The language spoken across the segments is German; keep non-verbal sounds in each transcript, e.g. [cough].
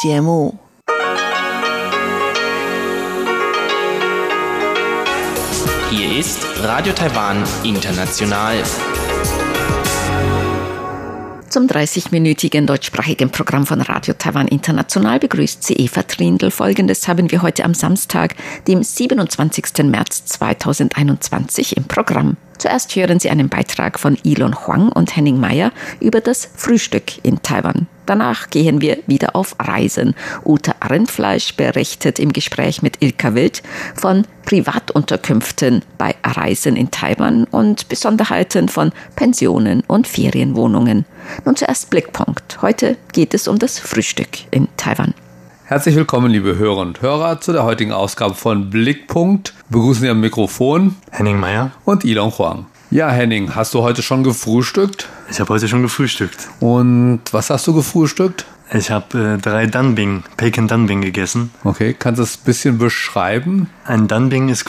节目。Hier ist Radio Taiwan International. Zum 30-minütigen deutschsprachigen Programm von Radio Taiwan International begrüßt sie Eva Trindl. Folgendes haben wir heute am Samstag, dem 27. März 2021 im Programm. Zuerst hören Sie einen Beitrag von Elon Huang und Henning Meyer über das Frühstück in Taiwan. Danach gehen wir wieder auf Reisen. Uta Rindfleisch berichtet im Gespräch mit Ilka Wild von Privatunterkünften bei Reisen in Taiwan und Besonderheiten von Pensionen und Ferienwohnungen. Nun zuerst Blickpunkt. Heute geht es um das Frühstück in Taiwan. Herzlich willkommen, liebe Hörer und Hörer, zu der heutigen Ausgabe von Blickpunkt. Begrüßen Sie am Mikrofon Henning Meyer. und Ilon Huang. Ja, Henning, hast du heute schon gefrühstückt? Ich habe heute schon gefrühstückt. Und was hast du gefrühstückt? Ich habe äh, drei Danbing, Bacon Danbing gegessen. Okay, kannst du es ein bisschen beschreiben? Ein Danbing ist,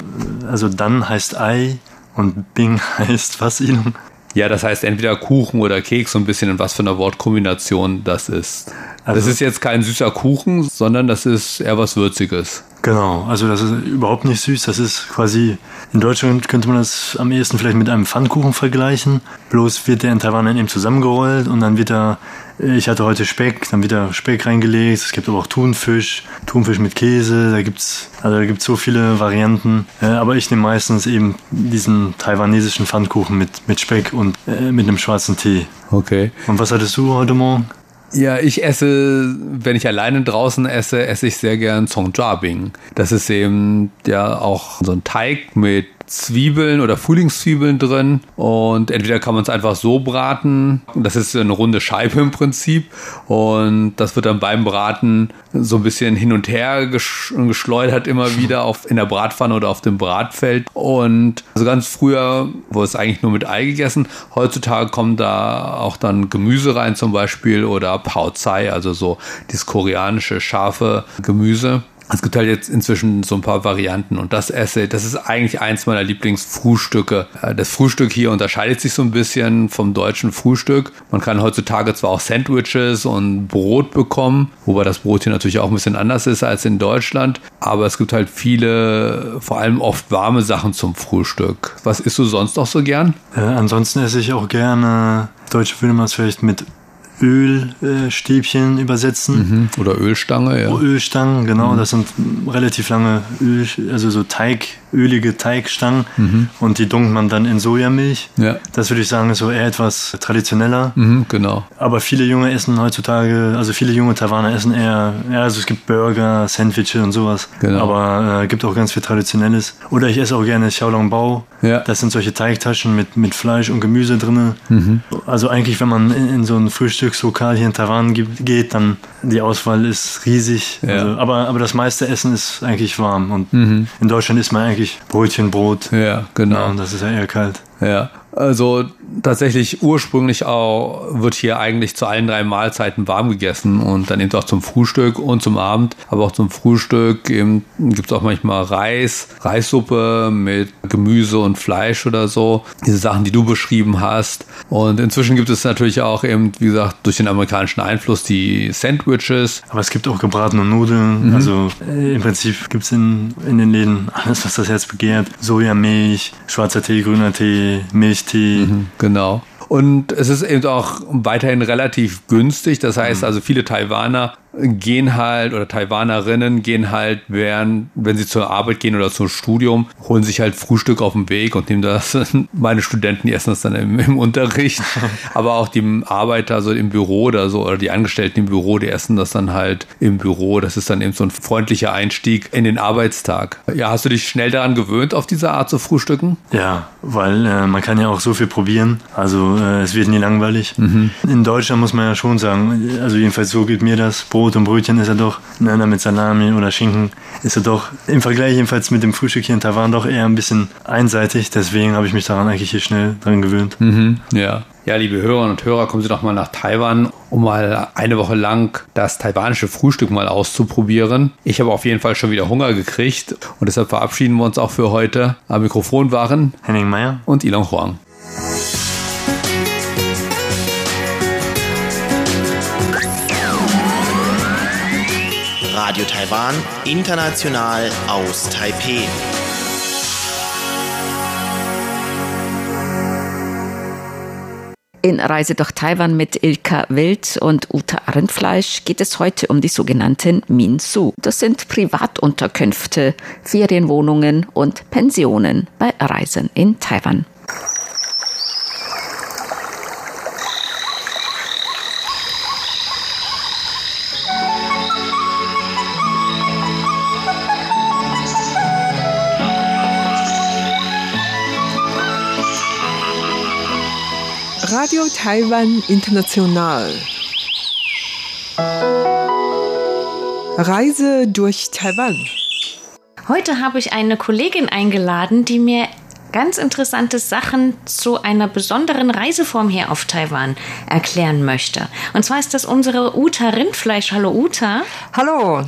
also Dan heißt Ei und Bing [laughs] heißt was, Ilon? Ja, das heißt entweder Kuchen oder Keks, so ein bisschen in was für einer Wortkombination das ist. das Also- ist jetzt kein süßer Kuchen, sondern das ist eher was Würziges. Genau, also das ist überhaupt nicht süß. Das ist quasi, in Deutschland könnte man das am ehesten vielleicht mit einem Pfannkuchen vergleichen. Bloß wird der in Taiwan dann eben zusammengerollt und dann wird da, ich hatte heute Speck, dann wird da Speck reingelegt. Es gibt aber auch Thunfisch, Thunfisch mit Käse, da gibt's, also da gibt's so viele Varianten. Äh, aber ich nehme meistens eben diesen taiwanesischen Pfannkuchen mit, mit Speck und äh, mit einem schwarzen Tee. Okay. Und was hattest du heute Morgen? Ja, ich esse, wenn ich alleine draußen esse, esse ich sehr gern Zongjabing. Das ist eben ja auch so ein Teig mit Zwiebeln oder Frühlingszwiebeln drin und entweder kann man es einfach so braten, das ist eine runde Scheibe im Prinzip und das wird dann beim Braten so ein bisschen hin und her gesch geschleudert immer wieder auf, in der Bratpfanne oder auf dem Bratfeld und also ganz früher wurde es eigentlich nur mit Ei gegessen, heutzutage kommt da auch dann Gemüse rein zum Beispiel oder Pao Zai, also so dieses koreanische scharfe Gemüse. Es gibt halt jetzt inzwischen so ein paar Varianten und das esse, das ist eigentlich eins meiner Lieblingsfrühstücke. Äh, Das Frühstück hier unterscheidet sich so ein bisschen vom deutschen Frühstück. Man kann heutzutage zwar auch Sandwiches und Brot bekommen, wobei das Brot hier natürlich auch ein bisschen anders ist als in Deutschland, aber es gibt halt viele, vor allem oft warme Sachen zum Frühstück. Was isst du sonst noch so gern? Äh, ansonsten esse ich auch gerne, Deutsche es vielleicht mit Ölstäbchen äh, übersetzen. Oder Ölstange, ja. Oh, Ölstangen, genau, das sind relativ lange Öl, also so Teig, ölige Teigstangen und die dunkelt man dann in Sojamilch. Ja. Das würde ich sagen, ist so eher etwas traditioneller. Mhm, genau. Aber viele junge essen heutzutage, also viele junge Taiwaner essen eher, ja, also es gibt Burger, Sandwiches und sowas. Genau. Aber äh, gibt auch ganz viel Traditionelles. Oder ich esse auch gerne Xiaolongbao. Ja. Das sind solche Teigtaschen mit, mit Fleisch und Gemüse drinne. Mhm. Also eigentlich, wenn man in, in so ein Frühstückslokal hier in Taiwan ge- geht, dann die Auswahl ist riesig. Ja. Mhm. Also, aber, aber das meiste Essen ist eigentlich warm. Und in Deutschland isst man eigentlich Brötchen, Brot. Ja, genau. Ja, und das ist ja eher kalt. Ja, also tatsächlich ursprünglich auch wird hier eigentlich zu allen drei Mahlzeiten warm gegessen und dann eben auch zum Frühstück und zum Abend, aber auch zum Frühstück eben gibt es auch manchmal Reis, Reissuppe mit Gemüse und Fleisch oder so. Diese Sachen, die du beschrieben hast. Und inzwischen gibt es natürlich auch eben, wie gesagt, durch den amerikanischen Einfluss die Sandwiches. Aber es gibt auch gebratene Nudeln. Also äh, im Prinzip gibt es in, in den Läden alles, was das Herz begehrt. Sojamilch, schwarzer Tee, grüner Tee, Milchtee. Genau. Und es ist eben auch weiterhin relativ günstig. Das heißt also, viele Taiwaner gehen halt oder Taiwanerinnen gehen halt, während, wenn sie zur Arbeit gehen oder zum Studium, holen sich halt Frühstück auf dem Weg und nehmen das. [laughs] Meine Studenten die essen das dann im, im Unterricht. [laughs] Aber auch die Arbeiter so im Büro oder so oder die Angestellten im Büro, die essen das dann halt im Büro. Das ist dann eben so ein freundlicher Einstieg in den Arbeitstag. Ja, hast du dich schnell daran gewöhnt, auf diese Art zu frühstücken? Ja, weil äh, man kann ja auch so viel probieren. Also äh, es wird nie langweilig. In Deutschland muss man ja schon sagen, also jedenfalls so geht mir das. Brot und Brötchen ist ja doch, ne, mit Salami oder Schinken, ist ja doch im Vergleich jedenfalls mit dem Frühstück hier in Taiwan doch eher ein bisschen einseitig. Deswegen habe ich mich daran eigentlich hier schnell dran gewöhnt. Mhm, ja. Ja, liebe Hörerinnen und Hörer, kommen Sie doch mal nach Taiwan, um mal eine Woche lang das taiwanische Frühstück mal auszuprobieren. Ich habe auf jeden Fall schon wieder Hunger gekriegt und deshalb verabschieden wir uns auch für heute. Am Mikrofon waren Henning Meyer. und Ilon Huang. Radio Taiwan, international aus Taipeh. In Reise durch Taiwan mit Ilka Wild und Uta Rindfleisch geht es heute um die sogenannten Minsu. Das sind Privatunterkünfte, Ferienwohnungen und Pensionen bei Reisen in Taiwan. Radio Taiwan International. Reise durch Taiwan. Heute habe ich eine Kollegin eingeladen, die mir ganz interessante Sachen zu einer besonderen Reiseform hier auf Taiwan erklären möchte. Und zwar ist das unsere Uta Rindfleisch. Hallo Uta. Hallo.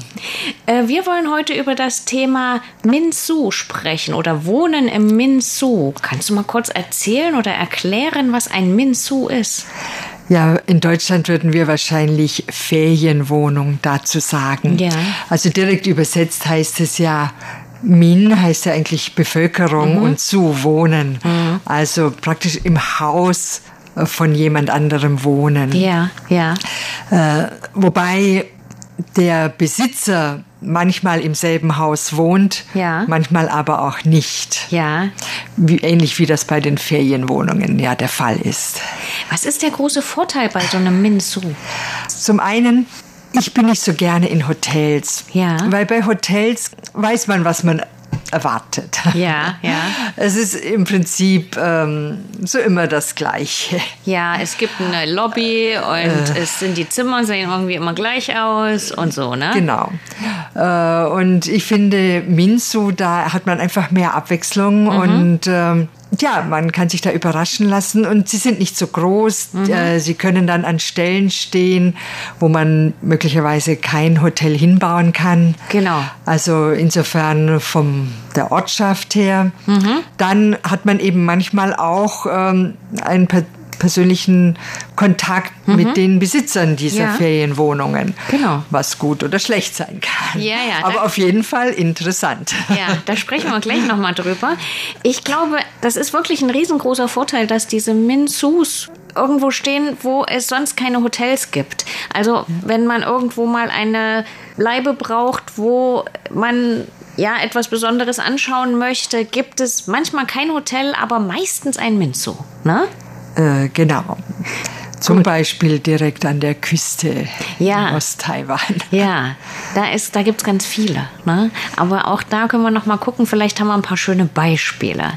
Äh, wir wollen heute über das Thema Minsu sprechen oder Wohnen im Minsu. Kannst du mal kurz erzählen oder erklären, was ein Minsu ist? Ja, in Deutschland würden wir wahrscheinlich Ferienwohnung dazu sagen. Ja. Also direkt übersetzt heißt es ja Min heißt ja eigentlich Bevölkerung mhm. und zu wohnen. Mhm. Also praktisch im Haus von jemand anderem wohnen. Ja, ja. Äh, wobei der Besitzer manchmal im selben Haus wohnt, ja. manchmal aber auch nicht. Ja. Wie, ähnlich wie das bei den Ferienwohnungen ja der Fall ist. Was ist der große Vorteil bei so einem Minsu? Zum einen ich bin nicht so gerne in Hotels. Ja. Weil bei Hotels weiß man, was man erwartet. Ja, ja. Es ist im Prinzip ähm, so immer das Gleiche. Ja, es gibt eine Lobby und äh. es sind die Zimmer sehen irgendwie immer gleich aus und so, ne? Genau. Äh, und ich finde Minsu, da hat man einfach mehr Abwechslung mhm. und ähm, ja, man kann sich da überraschen lassen und sie sind nicht so groß. Mhm. Äh, sie können dann an Stellen stehen, wo man möglicherweise kein Hotel hinbauen kann. Genau. Also insofern vom der Ortschaft her. Mhm. Dann hat man eben manchmal auch ähm, ein persönlichen Kontakt mhm. mit den Besitzern dieser ja. Ferienwohnungen. Genau. Was gut oder schlecht sein kann. Ja, ja. Aber auf jeden Fall interessant. Ja, da sprechen wir gleich nochmal drüber. Ich glaube, das ist wirklich ein riesengroßer Vorteil, dass diese Minsus irgendwo stehen, wo es sonst keine Hotels gibt. Also wenn man irgendwo mal eine Leibe braucht, wo man ja etwas Besonderes anschauen möchte, gibt es manchmal kein Hotel, aber meistens ein Minzu. Ne? Äh, genau. Zum Gut. Beispiel direkt an der Küste ja. aus Taiwan. Ja, da, da gibt es ganz viele. Ne? Aber auch da können wir noch mal gucken, vielleicht haben wir ein paar schöne Beispiele.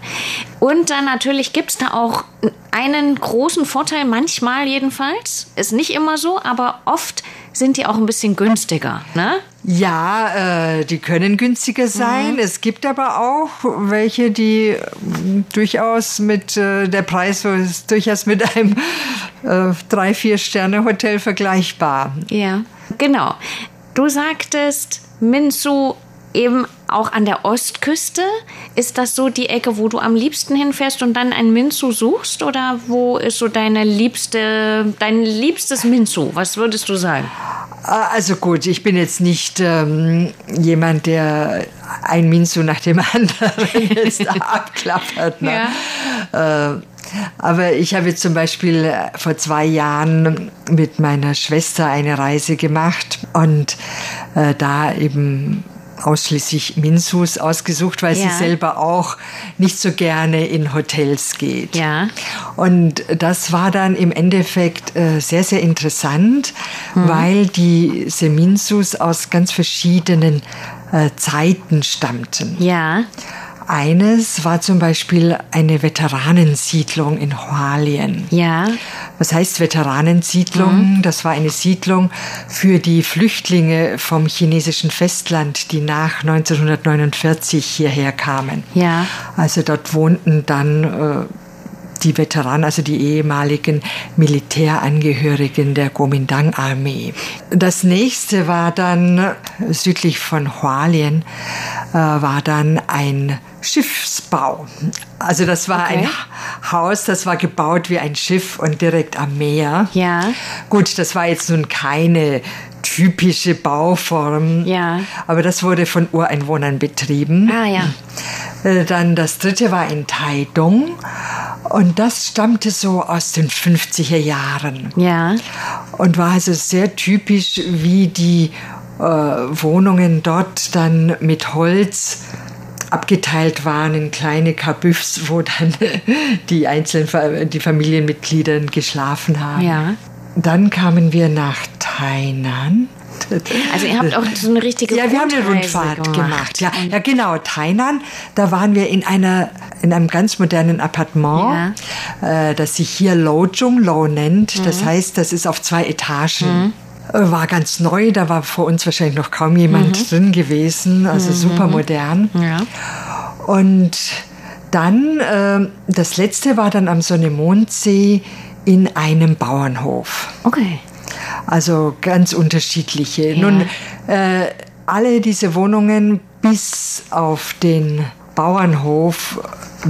Und dann natürlich gibt es da auch einen großen Vorteil, manchmal jedenfalls. Ist nicht immer so, aber oft sind die auch ein bisschen günstiger, ne? Ja, äh, die können günstiger sein. Mhm. Es gibt aber auch welche, die durchaus mit äh, der Preis ist durchaus mit einem äh, drei, vier Sterne Hotel vergleichbar. Ja, genau. Du sagtest, Minsu eben auch an der Ostküste. Ist das so die Ecke, wo du am liebsten hinfährst und dann ein Minzu suchst? Oder wo ist so deine liebste, dein liebstes Minzu? Was würdest du sagen? Ah, also gut, ich bin jetzt nicht ähm, jemand, der ein Minzu nach dem [laughs] anderen jetzt abklappert. Ne? Ja. Äh, aber ich habe zum Beispiel äh, vor zwei Jahren mit meiner Schwester eine Reise gemacht und äh, da eben ausschließlich Minsus ausgesucht, weil ja. sie selber auch nicht so gerne in Hotels geht. Ja. Und das war dann im Endeffekt äh, sehr, sehr interessant, mhm. weil diese Minsus aus ganz verschiedenen äh, Zeiten stammten. Ja. Eines war zum Beispiel eine Veteranensiedlung in Hualien. Ja. Was heißt Veteranensiedlung? Mhm. Das war eine Siedlung für die Flüchtlinge vom chinesischen Festland, die nach 1949 hierher kamen. Ja. Also dort wohnten dann äh, die Veteranen, also die ehemaligen Militärangehörigen der Kuomintang-Armee. Das nächste war dann südlich von Hualien, äh, war dann ein Schiffsbau. Also das war okay. ein Haus, das war gebaut wie ein Schiff und direkt am Meer. Ja. Gut, das war jetzt nun keine typische Bauform. Ja. Aber das wurde von Ureinwohnern betrieben. Ah ja. Äh, dann das dritte war in Taidong und das stammte so aus den 50er Jahren. Ja. Und war also sehr typisch, wie die äh, Wohnungen dort dann mit Holz abgeteilt waren in kleine Kabüffs, wo dann [laughs] die einzelnen die Familienmitglieder geschlafen haben. Ja. Dann kamen wir nach Tainan. Also ihr habt auch so eine richtige Ja, wir haben eine Rundfahrt gemacht. gemacht. Ja, ja, genau. Tainan, da waren wir in einer in einem ganz modernen Appartement, ja. äh, das sich hier Lojung Lo nennt. Mhm. Das heißt, das ist auf zwei Etagen. Mhm. War ganz neu, da war vor uns wahrscheinlich noch kaum jemand mhm. drin gewesen, also mhm. super modern. Ja. Und dann, äh, das letzte war dann am Sonne-Mondsee in einem Bauernhof. Okay. Also ganz unterschiedliche. Ja. Nun, äh, alle diese Wohnungen bis auf den Bauernhof,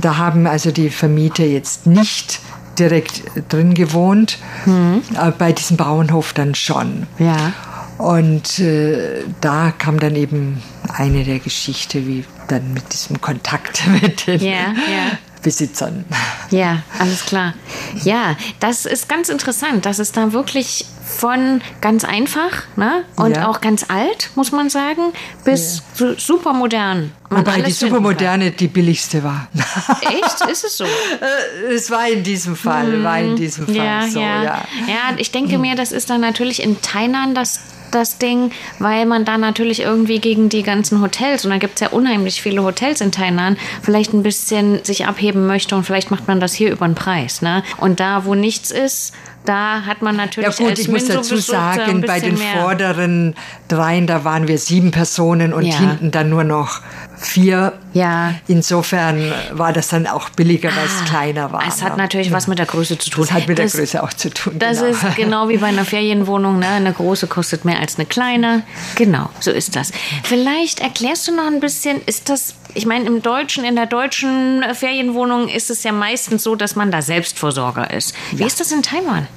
da haben also die Vermieter jetzt nicht direkt drin gewohnt, mhm. aber bei diesem Bauernhof dann schon. Ja. Und äh, da kam dann eben eine der Geschichte, wie dann mit diesem Kontakt [laughs] mit den ja, ja. Besitzern. Ja, alles klar. Ja, das ist ganz interessant, dass es da wirklich von ganz einfach ne? und ja. auch ganz alt, muss man sagen, bis ja. super modern. Wobei die supermoderne die billigste war. [laughs] Echt? Ist es so? Äh, es war in diesem Fall, hm. war in diesem Fall ja, so, ja. ja. Ja, ich denke mir, das ist dann natürlich in Tainan das das Ding, weil man da natürlich irgendwie gegen die ganzen Hotels, und da gibt es ja unheimlich viele Hotels in Tainan, vielleicht ein bisschen sich abheben möchte und vielleicht macht man das hier über den Preis. Ne? Und da, wo nichts ist, da hat man natürlich. Ja gut, ich muss dazu sagen, bei den mehr. vorderen dreien, da waren wir sieben Personen und ja. hinten dann nur noch vier. Ja. Insofern war das dann auch billiger, weil es ah, kleiner war. Es hat ne? natürlich was mit der Größe zu tun. Das hat mit das, der Größe auch zu tun. Das genau. ist genau wie bei einer Ferienwohnung. Ne? Eine große kostet mehr als eine kleine. Genau, so ist das. Vielleicht erklärst du noch ein bisschen, ist das ich meine, im Deutschen, in der deutschen Ferienwohnung ist es ja meistens so, dass man da Selbstversorger ist. Wie ja. ist das in Taiwan?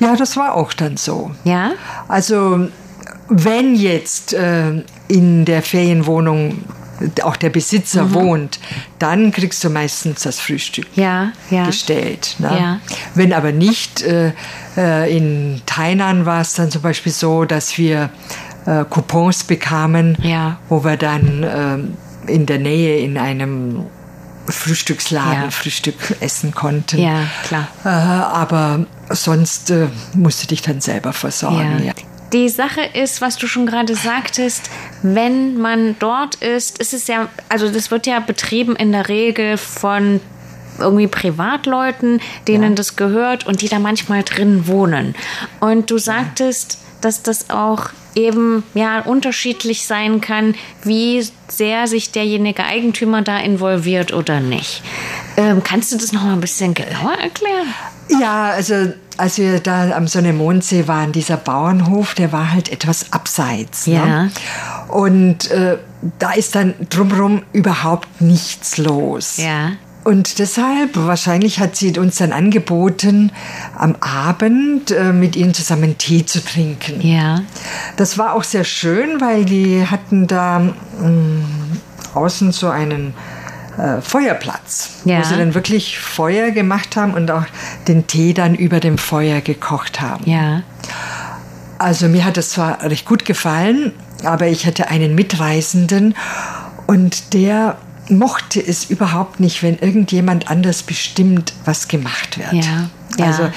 Ja, das war auch dann so. Ja? Also, wenn jetzt äh, in der Ferienwohnung auch der Besitzer mhm. wohnt, dann kriegst du meistens das Frühstück ja, ja. gestellt. Ne? Ja. Wenn aber nicht, äh, äh in Tainan war es dann zum Beispiel so, dass wir äh, Coupons bekamen, wo wir dann ähm, in der Nähe in einem Frühstücksladen. Frühstück essen konnten. Ja, klar. Äh, aber sonst äh, musst du dich dann selber versorgen. Ja. Ja. Die Sache ist, was du schon gerade sagtest, wenn man dort ist, ist es ja, also das wird ja betrieben in der Regel von irgendwie Privatleuten, denen ja. das gehört und die da manchmal drin wohnen. Und du sagtest, dass das auch eben ja unterschiedlich sein kann, wie sehr sich derjenige Eigentümer da involviert oder nicht. Ähm, kannst du das noch mal ein bisschen genauer erklären? Ja, also als wir da am Sonne-Mondsee waren, dieser Bauernhof, der war halt etwas abseits. Ne? Ja. Ne? Und äh, da ist dann drumherum überhaupt nichts los. Ja. Und deshalb, wahrscheinlich hat sie uns dann angeboten, am Abend äh, mit ihnen zusammen Tee zu trinken. Ja. Das war auch sehr schön, weil die hatten da mh, mm, außen so einen äh, Feuerplatz, ja. wo sie dann wirklich Feuer gemacht haben und auch den Tee dann über dem Feuer gekocht haben. Ja. Also mir hat das zwar recht gut gefallen, aber ich hatte einen Mitreisenden und der mochte es überhaupt nicht, wenn irgendjemand anders bestimmt, was gemacht wird. Ja, ja. Also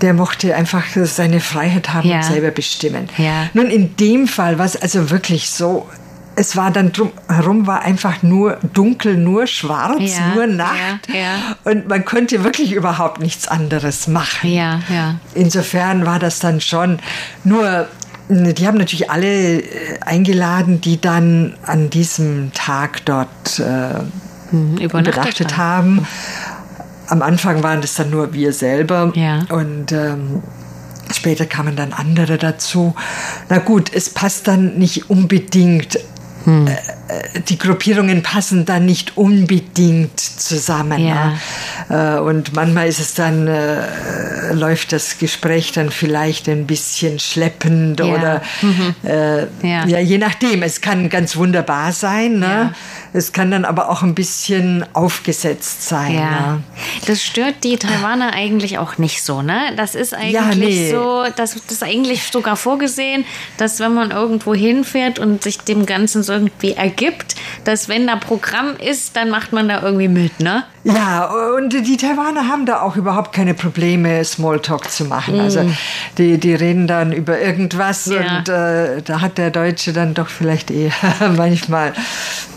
der mochte einfach seine Freiheit haben ja. und selber bestimmen. Nun in dem Fall war es also wirklich so, es war dann drumherum war einfach nur dunkel, nur schwarz, ja, nur Nacht ja, ja. und man konnte wirklich überhaupt nichts anderes machen. Insofern war das dann schon nur die haben natürlich alle äh, eingeladen, die dann an diesem Tag dort äh, mhm, übernachtet haben. am Anfang waren das dann nur wir selber und ähm, später kamen dann andere dazu. Na gut, es passt dann nicht unbedingt. Hm. Äh, äh, die Gruppierungen passen dann nicht unbedingt zusammen. Ja. Ne? Äh, und manchmal ist es dann, äh, läuft das Gespräch dann vielleicht ein bisschen schleppend Ja. oder äh, Ja. ja. je nachdem. Es kann ganz wunderbar sein. Ne? Es kann dann aber auch ein bisschen aufgesetzt sein. Ne? das stört die Taiwaner eigentlich auch nicht so, ne? Das ist eigentlich nee. so, das, das ist eigentlich sogar vorgesehen, dass wenn man irgendwo hinfährt und sich dem Ganzen so irgendwie ergibt, dass wenn da Programm ist, dann macht man da irgendwie mit, ne? Ja, und die Taiwaner haben da auch überhaupt keine Probleme, Smalltalk zu machen. Also die, die reden dann über irgendwas Mm. Ja. und äh, da hat der Deutsche dann doch vielleicht eher [laughs] manchmal,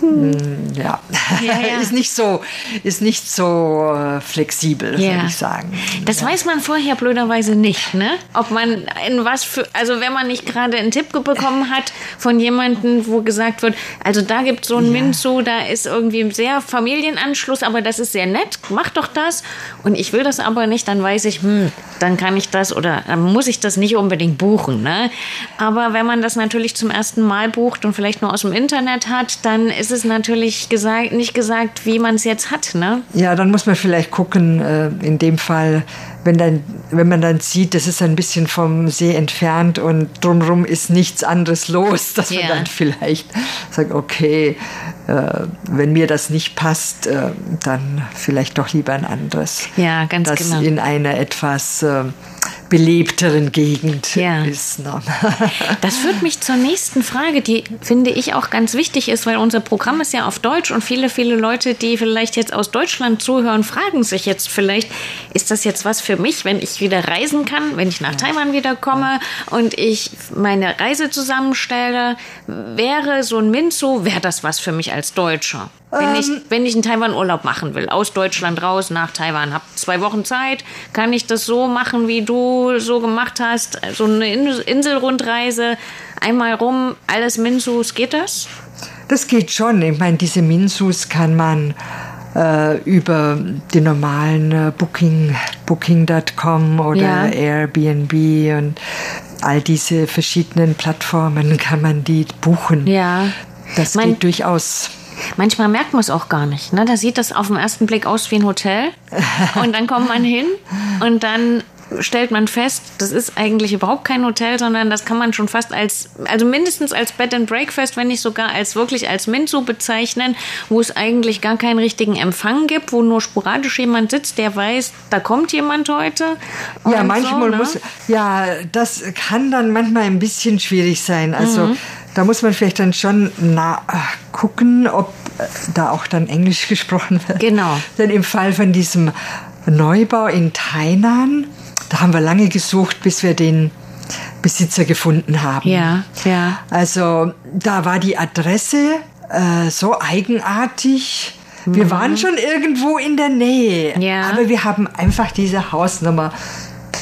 mh, ja, Ja, ja. [laughs] ist nicht so, ist nicht so äh, flexibel, würde ich sagen. Das weiß man vorher blöderweise nicht, ne? Ob man in was für, also wenn man nicht gerade einen Tipp bekommen hat von jemandem, wo gesagt wird, also da gibt so ein Minzu, da ist irgendwie ein sehr Familienanschluss, aber das ist sehr nett, mach doch das. Und ich will das aber nicht, dann weiß ich, hm, dann kann ich das oder dann muss ich das nicht unbedingt buchen, ne? Aber wenn man das natürlich zum ersten Mal bucht und vielleicht nur aus dem Internet hat, dann ist es natürlich gesagt, nicht gesagt, wie man es jetzt hat, ne? Ja, dann muss man vielleicht gucken, äh, in dem Fall, wenn, dann, wenn man dann sieht, das ist ein bisschen vom See entfernt und drumherum ist nichts anderes los, [laughs] dass Ja. man dann vielleicht sagt, okay, äh, wenn mir das nicht passt, äh, dann vielleicht doch lieber ein anderes. Ja, ganz das genau. in einer etwas äh, belebteren Gegend Ja. ist. Ne? [laughs] Das führt mich zur nächsten Frage, die finde ich auch ganz wichtig ist, weil unser Programm ist ja auf Deutsch und viele, viele Leute, die vielleicht jetzt aus Deutschland zuhören, fragen sich jetzt vielleicht, ist das jetzt was für mich, wenn ich wieder reisen kann, wenn ich nach Taiwan wieder komme und ich meine Reise zusammenstelle? Wäre so ein Minzu, wäre das was für mich als Deutscher? Wenn ich, wenn ich einen Taiwan-Urlaub machen will, aus Deutschland raus nach Taiwan, habe zwei Wochen Zeit, kann ich das so machen, wie du so gemacht hast, so eine In- Inselrundreise, einmal rum, alles Minzus, geht das? Das geht schon. Ich meine, diese Minsus kann man äh, über die normalen äh, Booking, Booking.com oder Ja. Airbnb und all diese verschiedenen Plattformen kann man die buchen. Ja. Das Mein- geht durchaus. Manchmal merkt man es auch gar nicht. Ne? Da sieht das auf den ersten Blick aus wie ein Hotel. [laughs] Und dann kommt man hin und dann stellt man fest, das ist eigentlich überhaupt kein Hotel, sondern das kann man schon fast als, also mindestens als Bed and Breakfast, wenn nicht sogar als wirklich als Minzu bezeichnen, wo es eigentlich gar keinen richtigen Empfang gibt, wo nur sporadisch jemand sitzt, der weiß, da kommt jemand heute. Ja, manchmal so, ne? muss, ja, das kann dann manchmal ein bisschen schwierig sein. Also Mhm. da muss man vielleicht dann schon na, gucken, ob äh, da auch dann Englisch [laughs] gesprochen wird. Genau. Denn im Fall von diesem Neubau in Tainan, da haben wir lange gesucht, bis wir den Besitzer gefunden haben. Ja, ja. Also da war die Adresse äh, so eigenartig. Wir waren schon irgendwo in der Nähe, Mhm. Ja. aber wir haben einfach diese Hausnummer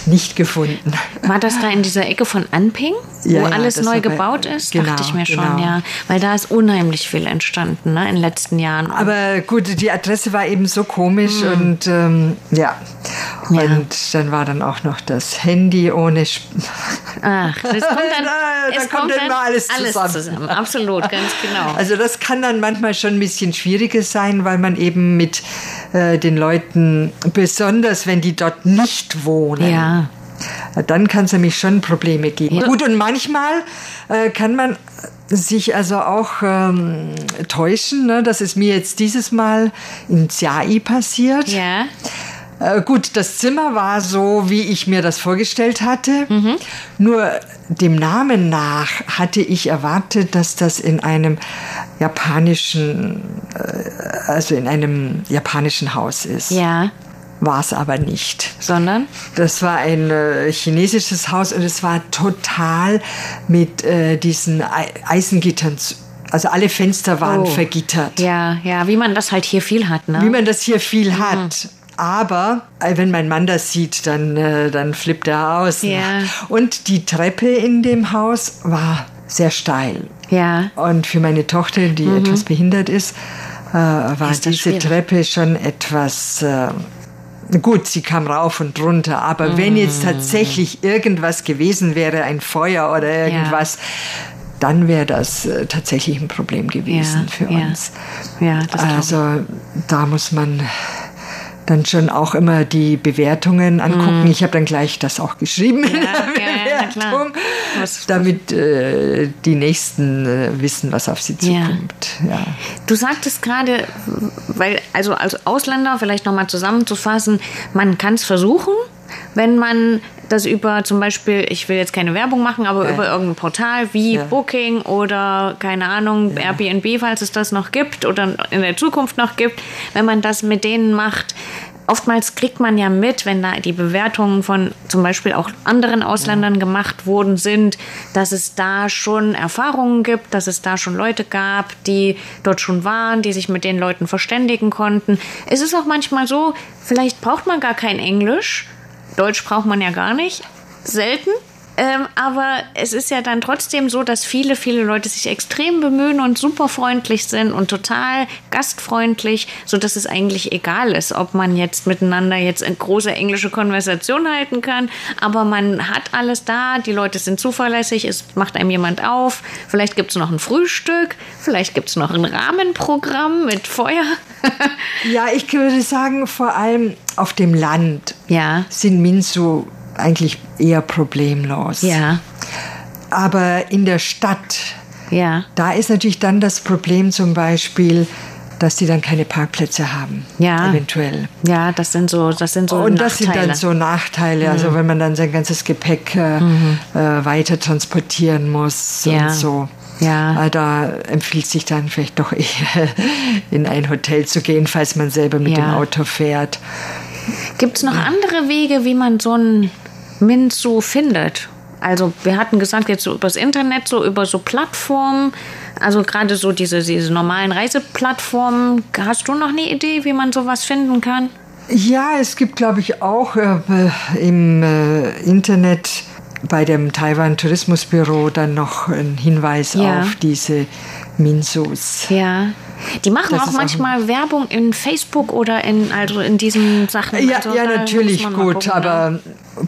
nicht gefunden. War das da in dieser Ecke von Anping, Ja, wo ja, alles neu war bei- gebaut ist? genau, Dachte ich mir schon, genau. ja. Weil da ist unheimlich viel entstanden, ne, in den letzten Jahren. Aber gut, die Adresse war eben so komisch und ähm, ja. Mhm. Ja. Und dann war dann auch noch das Handy ohne. Sp Ach, das kommt dann, [laughs] Da- da es kommt dann immer alles zusammen. zusammen. Absolut, ganz genau. Also das kann dann manchmal schon ein bisschen schwieriger sein, weil man eben mit äh, den Leuten, besonders wenn die dort nicht wohnen, Ja. dann kann es nämlich schon Probleme geben. Ja. Gut, und manchmal äh, kann man sich also auch ähm, täuschen. Ne? Das ist mir jetzt dieses Mal in Xiai passiert. Ja, Äh, gut, das Zimmer war so, wie ich mir das vorgestellt hatte. Mhm. Nur dem Namen nach hatte ich erwartet, dass das in einem japanischen, äh, also in einem japanischen Haus ist. ja, War es aber nicht. sondern? Das war ein äh, chinesisches Haus und es war total mit äh, diesen Ei Eisengittern, also alle Fenster waren Oh. vergittert Ja, ja, wie man das halt hier viel hat, ne? wie man das hier viel Mhm. hat. Aber äh, wenn mein Mann das sieht, dann, äh, dann flippt er aus. ne? Ja. Und die Treppe in dem Haus war sehr steil. ja, Und für meine Tochter, die etwas behindert ist, äh, war Mhm. Ist diese schwierig. Treppe schon etwas, äh, Gut, sie kam rauf und runter, aber mm. wenn jetzt tatsächlich irgendwas gewesen wäre, ein Feuer oder irgendwas, ja. dann wäre das äh, tatsächlich ein Problem gewesen ja, für ja. uns. Ja, das also da muss man dann schon auch immer die Bewertungen angucken. Mm. Ich habe dann gleich das auch geschrieben ja, in der Bewertung, was, damit äh, die Nächsten äh, wissen, was auf sie zukommt. Ja. ja. Du sagtest gerade, weil also als Ausländer vielleicht nochmal zusammenzufassen, man kann es versuchen, wenn man das über zum Beispiel, ich will jetzt keine Werbung machen, aber ja. über irgendein Portal wie ja. Booking oder keine Ahnung, ja. Airbnb, falls es das noch gibt oder in der Zukunft noch gibt, wenn man das mit denen macht, oftmals kriegt man ja mit, wenn da die Bewertungen von zum Beispiel auch anderen Ausländern gemacht worden sind, dass es da schon Erfahrungen gibt, dass es da schon Leute gab, die dort schon waren, die sich mit den Leuten verständigen konnten. Es ist auch manchmal so, vielleicht braucht man gar kein Englisch, Deutsch braucht man ja gar nicht. Selten. Ähm, aber es ist ja dann trotzdem so, dass viele, viele Leute sich extrem bemühen und super freundlich sind und total gastfreundlich, so dass es eigentlich egal ist, ob man jetzt miteinander jetzt eine große englische Konversation halten kann. Aber man hat alles da, die Leute sind zuverlässig, es macht einem jemand auf. Vielleicht gibt es noch ein Frühstück, vielleicht gibt es noch ein Rahmenprogramm mit Feuer. Ja, ich würde sagen, vor allem auf dem Land ja. sind Minzu eigentlich eher problemlos. Ja. Aber in der Stadt, ja. da ist natürlich dann das Problem zum Beispiel, dass die dann keine Parkplätze haben. Ja. Eventuell. Ja, das sind so, das sind so Und das Nachteile. sind dann so Nachteile. Also mhm. wenn man dann sein ganzes Gepäck äh, mhm. äh, weiter transportieren muss ja. und so. Ja. Äh, da empfiehlt sich dann vielleicht doch eher [laughs] in ein Hotel zu gehen, falls man selber mit ja. dem Auto fährt. Gibt es noch andere Wege, wie man so ein Minzu findet? Also wir hatten gesagt, jetzt so übers Internet, so über so Plattformen, also gerade so diese, diese normalen Reiseplattformen. Hast du noch eine Idee, wie man sowas finden kann? Ja, es gibt, glaube ich, auch äh, im äh, Internet bei dem Taiwan Tourismusbüro dann noch einen Hinweis ja. auf diese Minsus. Ja. Die machen das auch manchmal auch Werbung in Facebook oder in, also in diesen Sachen. Ja, also ja natürlich, gut, gucken, ne? aber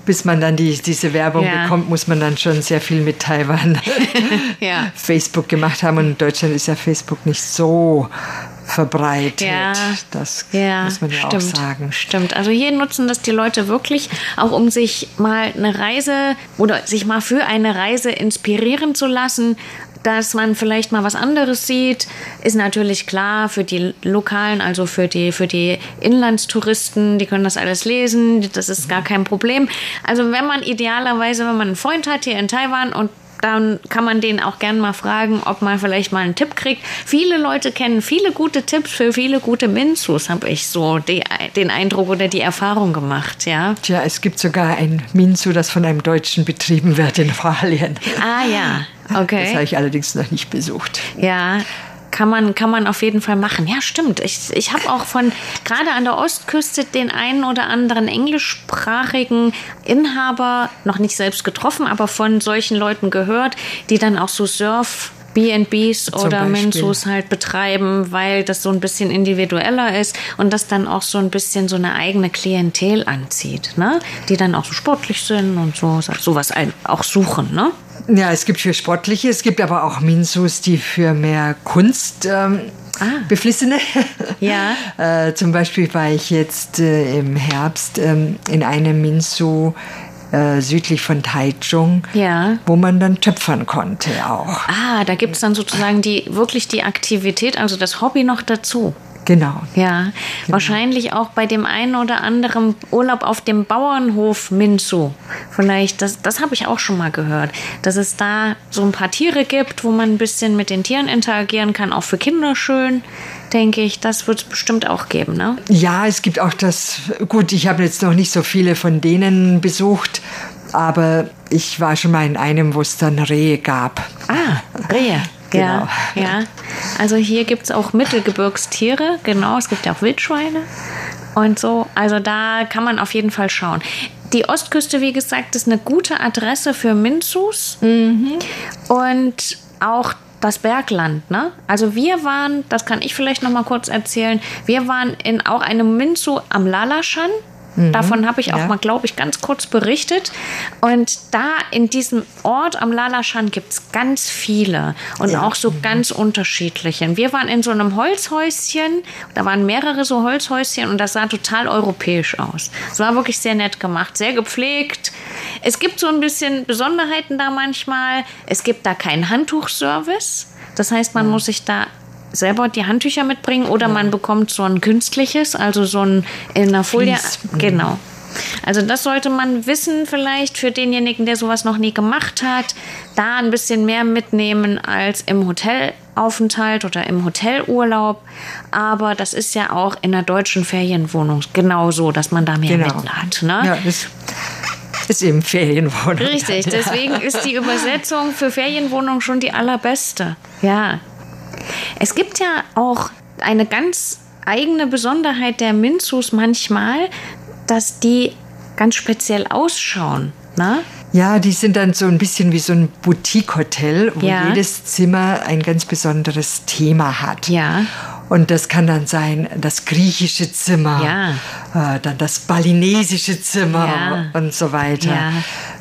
bis man dann die, diese Werbung ja. bekommt, muss man dann schon sehr viel mit Taiwan [laughs] ja. [laughs] Facebook gemacht haben. Und in Deutschland ist ja Facebook nicht so verbreitet. Ja, das ja, muss man ja stimmt, auch sagen. Stimmt. Also hier nutzen das die Leute wirklich, auch um sich mal eine Reise oder sich mal für eine Reise inspirieren zu lassen dass man vielleicht mal was anderes sieht, ist natürlich klar für die Lokalen, also für die, für die Inlandstouristen, die können das alles lesen, das ist gar kein Problem. Also wenn man idealerweise, wenn man einen Freund hat hier in Taiwan und dann kann man den auch gerne mal fragen, ob man vielleicht mal einen Tipp kriegt. Viele Leute kennen viele gute Tipps für viele gute Minzus, habe ich so die, den Eindruck oder die Erfahrung gemacht, ja. Tja, es gibt sogar ein Minzu, das von einem Deutschen betrieben wird in Australien. Ah ja, Okay. Das habe ich allerdings noch nicht besucht. Ja, kann man, kann man auf jeden Fall machen. Ja, stimmt. Ich, ich habe auch von gerade an der Ostküste den einen oder anderen englischsprachigen Inhaber noch nicht selbst getroffen, aber von solchen Leuten gehört, die dann auch so Surf BNBs oder Minsus halt betreiben, weil das so ein bisschen individueller ist und das dann auch so ein bisschen so eine eigene Klientel anzieht, ne? Die dann auch so sportlich sind und so sowas auch suchen, ne? Ja, es gibt für Sportliche, es gibt aber auch Minsus, die für mehr Kunst ähm, ah. Beflissene. Ja. [laughs] äh, zum Beispiel war ich jetzt äh, im Herbst ähm, in einem Minsu äh, südlich von Taichung, ja. wo man dann töpfern konnte auch. Ah, da gibt es dann sozusagen die wirklich die Aktivität, also das Hobby noch dazu. Genau. Ja, genau. wahrscheinlich auch bei dem einen oder anderen Urlaub auf dem Bauernhof Minzu. Vielleicht, das, das habe ich auch schon mal gehört, dass es da so ein paar Tiere gibt, wo man ein bisschen mit den Tieren interagieren kann, auch für Kinder schön denke ich, das wird es bestimmt auch geben, ne? Ja, es gibt auch das, gut, ich habe jetzt noch nicht so viele von denen besucht, aber ich war schon mal in einem, wo es dann Rehe gab. Ah, Rehe. Genau. Ja, ja. Also hier gibt es auch Mittelgebirgstiere, genau. Es gibt ja auch Wildschweine und so. Also da kann man auf jeden Fall schauen. Die Ostküste, wie gesagt, ist eine gute Adresse für Minzus. Mhm. Und auch das Bergland, ne? Also wir waren, das kann ich vielleicht noch mal kurz erzählen, wir waren in auch einem Minzu am Lalashan. Mhm. Davon habe ich auch ja. mal, glaube ich, ganz kurz berichtet. Und da in diesem Ort am Lalashan gibt es ganz viele und ja. auch so mhm. ganz unterschiedliche. Wir waren in so einem Holzhäuschen, da waren mehrere so Holzhäuschen und das sah total europäisch aus. Es war wirklich sehr nett gemacht, sehr gepflegt. Es gibt so ein bisschen Besonderheiten da manchmal. Es gibt da keinen Handtuchservice. Das heißt, man ja. muss sich da selber die Handtücher mitbringen oder ja. man bekommt so ein künstliches, also so ein in einer Folie. Fließ. Mhm. Genau. Also das sollte man wissen vielleicht für denjenigen, der sowas noch nie gemacht hat, da ein bisschen mehr mitnehmen als im Hotelaufenthalt oder im Hotelurlaub. Aber das ist ja auch in der deutschen Ferienwohnung genauso, dass man da mehr genau. mit hat. Ne? Ja, das ist eben Ferienwohnung. Richtig, [laughs] deswegen ist die Übersetzung für Ferienwohnung schon die allerbeste. Ja. Es gibt ja auch eine ganz eigene Besonderheit der Minzus manchmal, dass die ganz speziell ausschauen. Na? Ja, die sind dann so ein bisschen wie so ein Boutique-Hotel, wo ja. jedes Zimmer ein ganz besonderes Thema hat. Ja. Und das kann dann sein das griechische Zimmer, ja. äh, dann das balinesische Zimmer ja. und so weiter. Ja.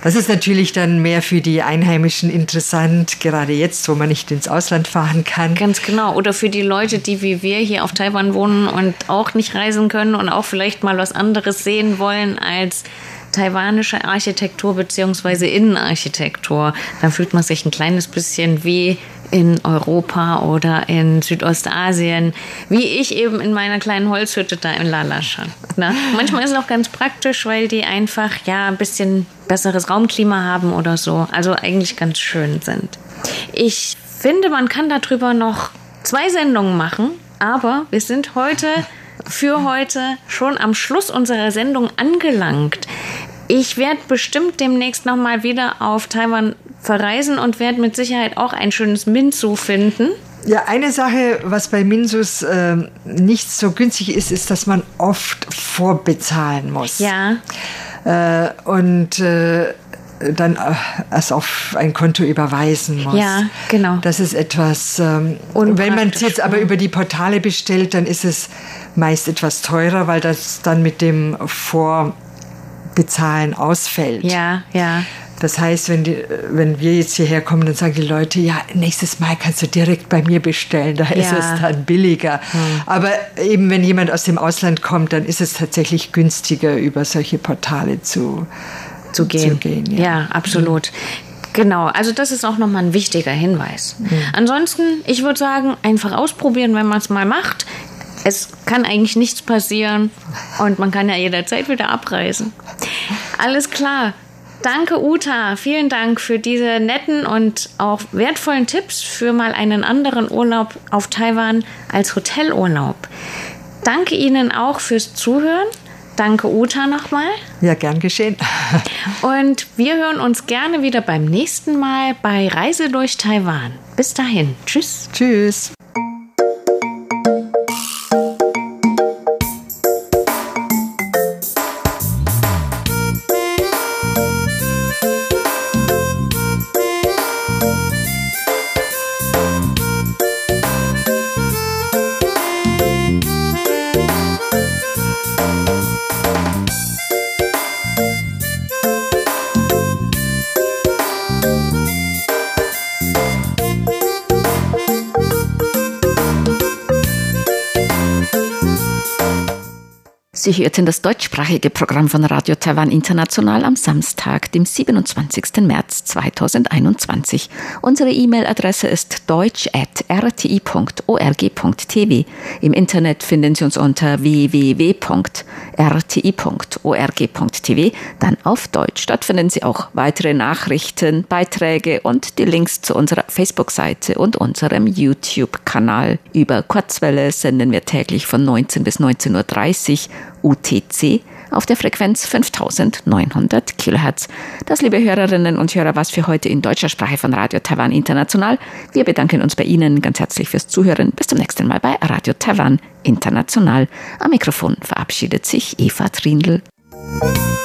Das ist natürlich dann mehr für die Einheimischen interessant, gerade jetzt, wo man nicht ins Ausland fahren kann. Ganz genau. Oder für die Leute, die wie wir hier auf Taiwan wohnen und auch nicht reisen können und auch vielleicht mal was anderes sehen wollen als taiwanische Architektur bzw. Innenarchitektur. Dann fühlt man sich ein kleines bisschen wie in Europa oder in Südostasien, wie ich eben in meiner kleinen Holzhütte da in Lalashan. Ne? Manchmal ist es auch ganz praktisch, weil die einfach ja ein bisschen besseres Raumklima haben oder so. Also eigentlich ganz schön sind. Ich finde, man kann darüber noch zwei Sendungen machen, aber wir sind heute für heute schon am Schluss unserer Sendung angelangt. Ich werde bestimmt demnächst nochmal wieder auf Taiwan verreisen und werde mit Sicherheit auch ein schönes Minzu finden. Ja, eine Sache, was bei Minsus äh, nicht so günstig ist, ist, dass man oft vorbezahlen muss. Ja. Äh, und äh, dann äh, es auf ein Konto überweisen muss. Ja, genau. Das ist etwas. Ähm, und wenn man es jetzt aber über die Portale bestellt, dann ist es meist etwas teurer, weil das dann mit dem Vorbezahlen ausfällt. Ja, ja. Das heißt, wenn, die, wenn wir jetzt hierher kommen, dann sagen die Leute, ja, nächstes Mal kannst du direkt bei mir bestellen, da ja. ist es dann billiger. Hm. Aber eben, wenn jemand aus dem Ausland kommt, dann ist es tatsächlich günstiger, über solche Portale zu, zu gehen. Zu gehen ja. ja. absolut. Genau, also das ist auch nochmal ein wichtiger Hinweis. Mhm. Ansonsten, ich würde sagen, einfach ausprobieren, wenn man es mal macht. Es kann eigentlich nichts passieren und man kann ja jederzeit wieder abreisen. Alles klar. Danke, Uta. Vielen Dank für diese netten und auch wertvollen Tipps für mal einen anderen Urlaub auf Taiwan als Hotelurlaub. Danke Ihnen auch fürs Zuhören. Danke, Uta, nochmal. Ja, gern geschehen. [laughs] Und wir hören uns gerne wieder beim nächsten Mal bei Reise durch Taiwan. Bis dahin. Tschüss. Tschüss. Sie hörten das deutschsprachige Programm von Radio Taiwan International am Samstag, dem 27. März 2021. Unsere E-Mail-Adresse ist deutsch.rti.org.tv. Im Internet finden Sie uns unter www.rti.org.tv, dann auf Deutsch. Dort finden Sie auch weitere Nachrichten, Beiträge und die Links zu unserer Facebook-Seite und unserem YouTube-Kanal. Über Kurzwelle senden wir täglich von 19 bis 19.30 Uhr UTC auf der Frequenz 5900 kHz. Das, liebe Hörerinnen und Hörer, was für heute in deutscher Sprache von Radio Taiwan International. Wir bedanken uns bei Ihnen ganz herzlich fürs Zuhören. Bis zum nächsten Mal bei Radio Taiwan International. Am Mikrofon verabschiedet sich Eva Trindl. Musik